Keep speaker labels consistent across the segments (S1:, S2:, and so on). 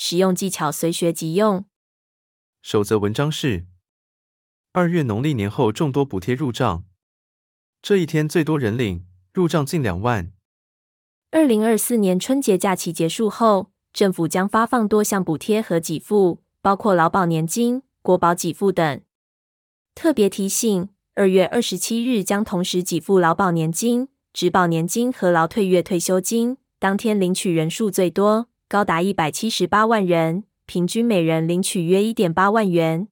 S1: 实用技巧随学即用。
S2: 首则文章是：二月农历年后众多补贴入账，这一天最多人领入账近两万。
S1: 二零二四年春节假期结束后，政府将发放多项补贴和给付，包括劳保年金、国保给付等。特别提醒：二月二十七日将同时给付劳保年金、职保年金和劳退月退休金，当天领取人数最多。高达一百七十八万人，平均每人领取约一点八万元。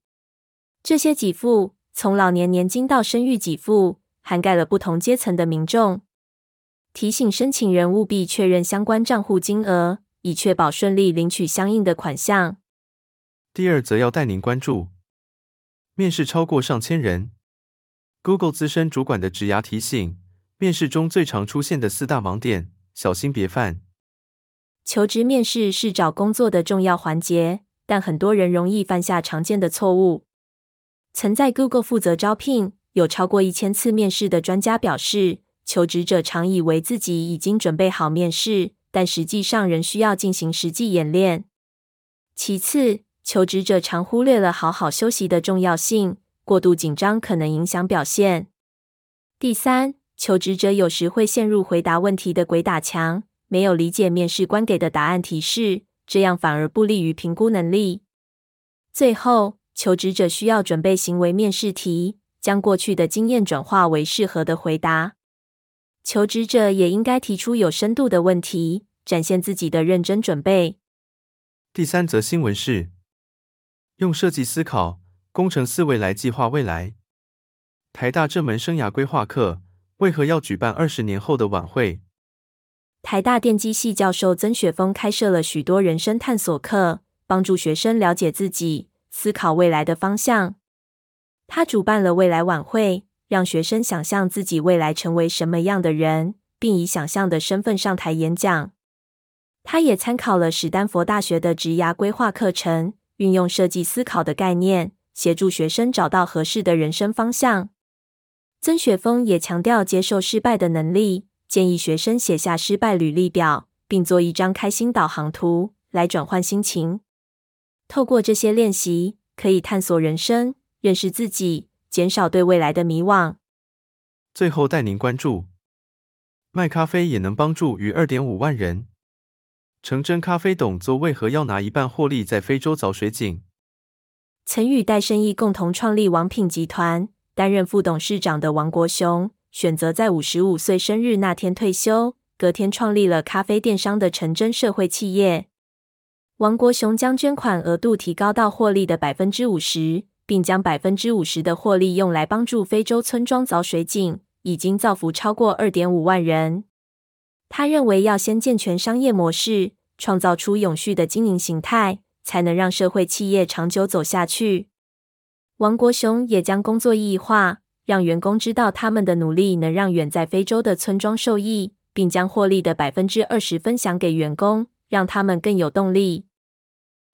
S1: 这些给付从老年年金到生育给付，涵盖了不同阶层的民众。提醒申请人务必确认相关账户金额，以确保顺利领取相应的款项。
S2: 第二则要带您关注：面试超过上千人，Google 资深主管的职涯提醒：面试中最常出现的四大盲点，小心别犯。
S1: 求职面试是找工作的重要环节，但很多人容易犯下常见的错误。曾在 Google 负责招聘、有超过一千次面试的专家表示，求职者常以为自己已经准备好面试，但实际上仍需要进行实际演练。其次，求职者常忽略了好好休息的重要性，过度紧张可能影响表现。第三，求职者有时会陷入回答问题的鬼打墙。没有理解面试官给的答案提示，这样反而不利于评估能力。最后，求职者需要准备行为面试题，将过去的经验转化为适合的回答。求职者也应该提出有深度的问题，展现自己的认真准备。
S2: 第三则新闻是：用设计思考、工程思维来计划未来。台大这门生涯规划课为何要举办二十年后的晚会？
S1: 台大电机系教授曾雪峰开设了许多人生探索课，帮助学生了解自己、思考未来的方向。他主办了未来晚会，让学生想象自己未来成为什么样的人，并以想象的身份上台演讲。他也参考了史丹佛大学的职涯规划课程，运用设计思考的概念，协助学生找到合适的人生方向。曾雪峰也强调接受失败的能力。建议学生写下失败履历表，并做一张开心导航图来转换心情。透过这些练习，可以探索人生，认识自己，减少对未来的迷惘。
S2: 最后带您关注：卖咖啡也能帮助逾二点五万人。成真咖啡董座为何要拿一半获利在非洲凿水井？
S1: 曾与戴胜义共同创立王品集团，担任副董事长的王国雄。选择在五十五岁生日那天退休，隔天创立了咖啡电商的陈真社会企业。王国雄将捐款额度提高到获利的百分之五十，并将百分之五十的获利用来帮助非洲村庄凿水井，已经造福超过二点五万人。他认为要先健全商业模式，创造出永续的经营形态，才能让社会企业长久走下去。王国雄也将工作意义化。让员工知道他们的努力能让远在非洲的村庄受益，并将获利的百分之二十分享给员工，让他们更有动力。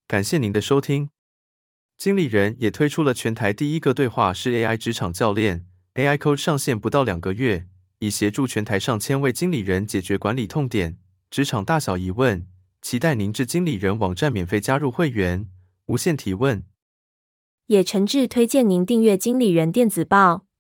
S2: 感谢您的收听。经理人也推出了全台第一个对话式 AI 职场教练，AI Coach 上线不到两个月，已协助全台上千位经理人解决管理痛点、职场大小疑问。期待您至经理人网站免费加入会员，无限提问。
S1: 也诚挚推荐您订阅经理人电子报。